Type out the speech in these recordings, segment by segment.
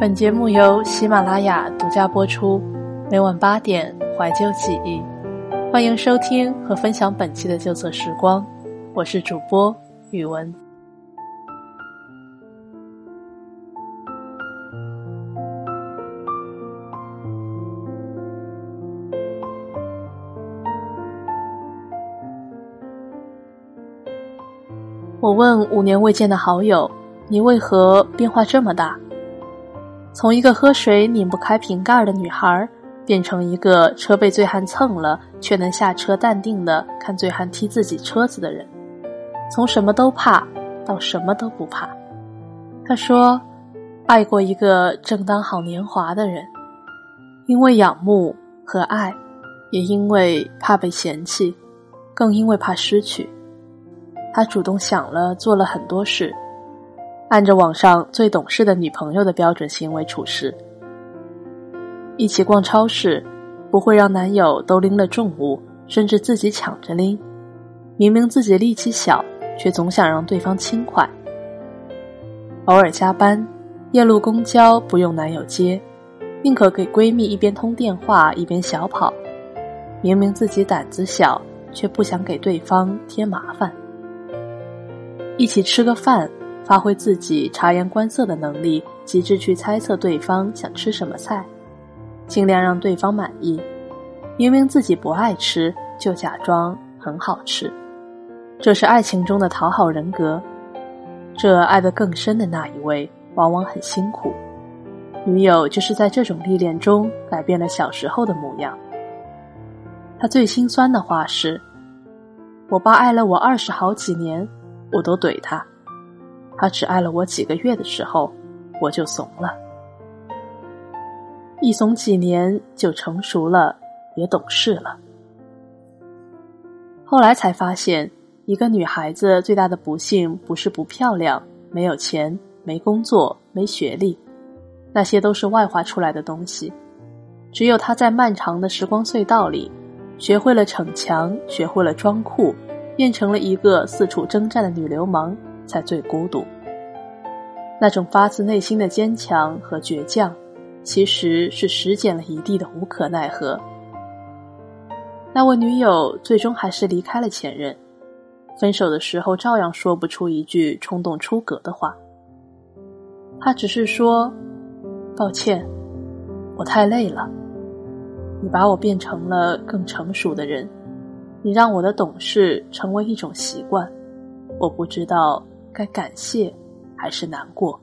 本节目由喜马拉雅独家播出，每晚八点怀旧记忆，欢迎收听和分享本期的旧色时光，我是主播宇文。我问五年未见的好友：“你为何变化这么大？从一个喝水拧不开瓶盖的女孩，变成一个车被醉汉蹭了却能下车淡定的看醉汉踢自己车子的人，从什么都怕到什么都不怕。”他说：“爱过一个正当好年华的人，因为仰慕和爱，也因为怕被嫌弃，更因为怕失去。”他主动想了，做了很多事，按着网上最懂事的女朋友的标准行为处事。一起逛超市，不会让男友都拎了重物，甚至自己抢着拎。明明自己力气小，却总想让对方轻快。偶尔加班，夜路公交不用男友接，宁可给闺蜜一边通电话一边小跑。明明自己胆子小，却不想给对方添麻烦。一起吃个饭，发挥自己察言观色的能力，极致去猜测对方想吃什么菜，尽量让对方满意。明明自己不爱吃，就假装很好吃。这是爱情中的讨好人格。这爱得更深的那一位，往往很辛苦。女友就是在这种历练中改变了小时候的模样。他最心酸的话是：“我爸爱了我二十好几年。”我都怼他，他只爱了我几个月的时候，我就怂了。一怂几年就成熟了，也懂事了。后来才发现，一个女孩子最大的不幸不是不漂亮、没有钱、没工作、没学历，那些都是外化出来的东西。只有她在漫长的时光隧道里，学会了逞强，学会了装酷。变成了一个四处征战的女流氓，才最孤独。那种发自内心的坚强和倔强，其实是拾减了一地的无可奈何。那位女友最终还是离开了前任，分手的时候照样说不出一句冲动出格的话。他只是说：“抱歉，我太累了，你把我变成了更成熟的人。”你让我的懂事成为一种习惯，我不知道该感谢还是难过。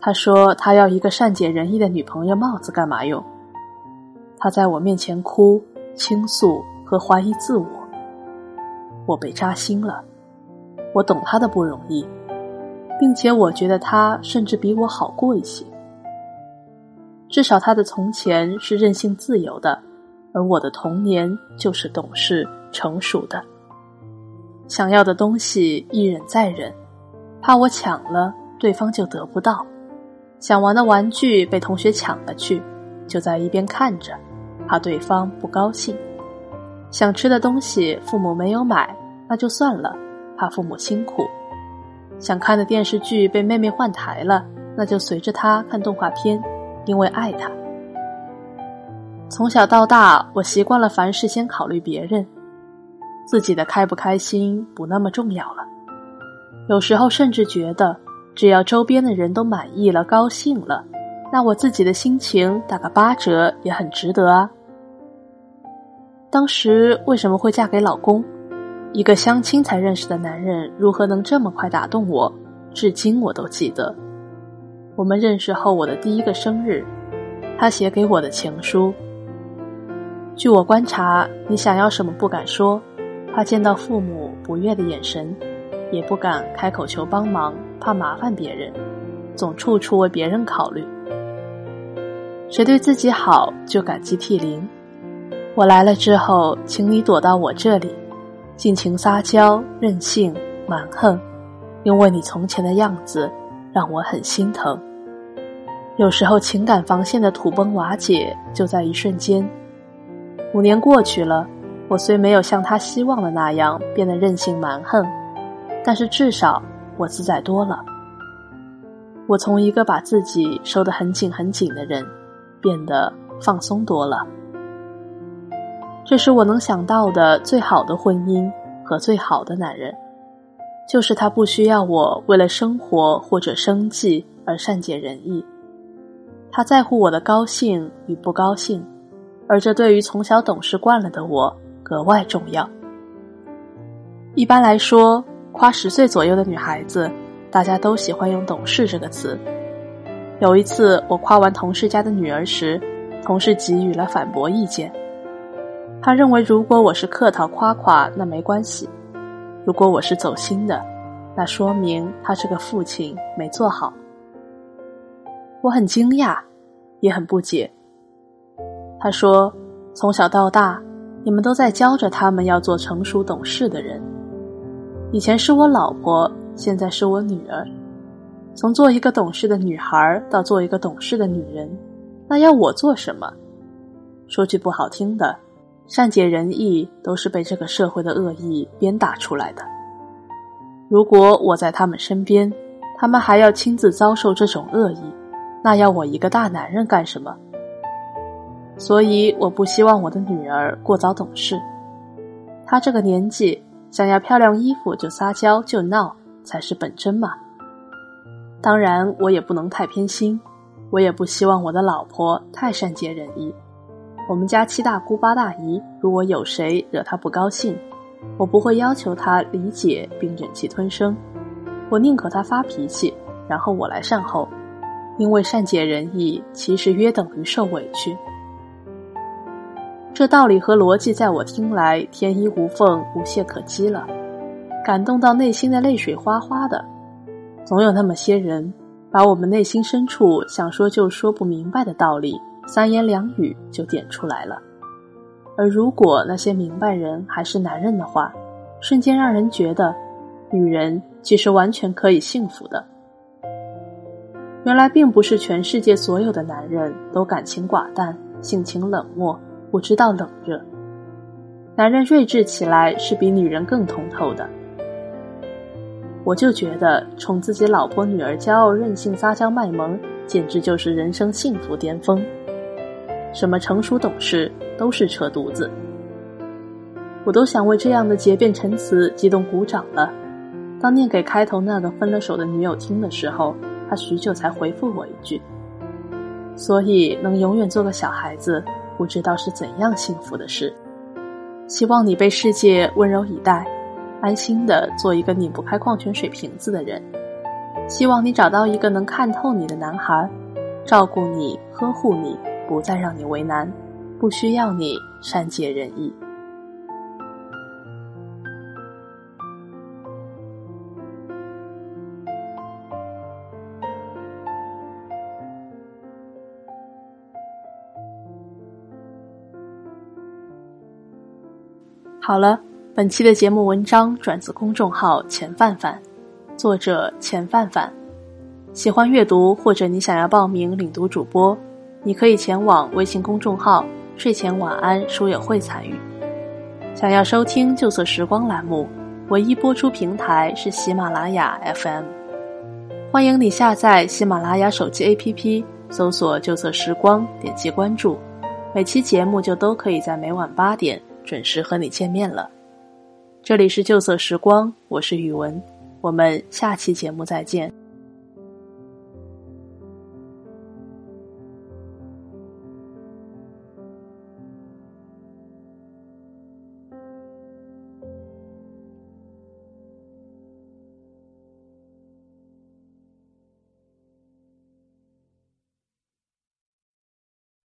他说他要一个善解人意的女朋友，帽子干嘛用？他在我面前哭、倾诉和怀疑自我，我被扎心了。我懂他的不容易，并且我觉得他甚至比我好过一些。至少他的从前是任性自由的。而我的童年就是懂事成熟的，想要的东西一忍再忍，怕我抢了对方就得不到；想玩的玩具被同学抢了去，就在一边看着，怕对方不高兴；想吃的东西父母没有买，那就算了，怕父母辛苦；想看的电视剧被妹妹换台了，那就随着她看动画片，因为爱她。从小到大，我习惯了凡事先考虑别人，自己的开不开心不那么重要了。有时候甚至觉得，只要周边的人都满意了、高兴了，那我自己的心情打个八折也很值得啊。当时为什么会嫁给老公？一个相亲才认识的男人，如何能这么快打动我？至今我都记得，我们认识后我的第一个生日，他写给我的情书。据我观察，你想要什么不敢说，怕见到父母不悦的眼神，也不敢开口求帮忙，怕麻烦别人，总处处为别人考虑。谁对自己好就感激涕零。我来了之后，请你躲到我这里，尽情撒娇、任性、蛮横，因为你从前的样子让我很心疼。有时候情感防线的土崩瓦解，就在一瞬间。五年过去了，我虽没有像他希望的那样变得任性蛮横，但是至少我自在多了。我从一个把自己收得很紧很紧的人，变得放松多了。这是我能想到的最好的婚姻和最好的男人，就是他不需要我为了生活或者生计而善解人意，他在乎我的高兴与不高兴，而这对于从小懂事惯了的我格外重要。一般来说，夸十岁左右的女孩子，大家都喜欢用“懂事”这个词。有一次，我夸完同事家的女儿时，同事给予了反驳意见。他认为，如果我是客套夸夸，那没关系；如果我是走心的，那说明他这个父亲没做好。我很惊讶，也很不解。他说：“从小到大，你们都在教着他们要做成熟懂事的人。”以前是我老婆，现在是我女儿。从做一个懂事的女孩到做一个懂事的女人，那要我做什么？说句不好听的，善解人意都是被这个社会的恶意鞭打出来的。如果我在他们身边，他们还要亲自遭受这种恶意，那要我一个大男人干什么？所以我不希望我的女儿过早懂事。她这个年纪。想要漂亮衣服就撒娇就闹才是本真嘛。当然，我也不能太偏心，我也不希望我的老婆太善解人意。我们家七大姑八大姨，如果有谁惹她不高兴，我不会要求她理解并忍气吞声，我宁可她发脾气，然后我来善后，因为善解人意其实约等于受委屈。这道理和逻辑，在我听来天衣无缝、无懈可击了，感动到内心的泪水哗哗的。总有那么些人，把我们内心深处想说就说不明白的道理，三言两语就点出来了。而如果那些明白人还是男人的话，瞬间让人觉得，女人其实完全可以幸福的。原来并不是全世界所有的男人都感情寡淡、性情冷漠。不知道冷热，男人睿智起来是比女人更通透的。我就觉得宠自己老婆女儿骄傲任性撒娇卖萌，简直就是人生幸福巅峰。什么成熟懂事都是扯犊子。我都想为这样的结辩陈词激动鼓掌了。当念给开头那个分了手的女友听的时候，她许久才回复我一句：“所以能永远做个小孩子。”不知道是怎样幸福的事。希望你被世界温柔以待，安心的做一个拧不开矿泉水瓶子的人。希望你找到一个能看透你的男孩，照顾你、呵护你，不再让你为难，不需要你善解人意。好了，本期的节目文章转自公众号“钱范范”，作者钱范范。喜欢阅读或者你想要报名领读主播，你可以前往微信公众号“睡前晚安书友会”参与。想要收听《旧色时光》栏目，唯一播出平台是喜马拉雅 FM。欢迎你下载喜马拉雅手机 APP，搜索“旧色时光”，点击关注，每期节目就都可以在每晚八点。准时和你见面了，这里是旧色时光，我是宇文，我们下期节目再见。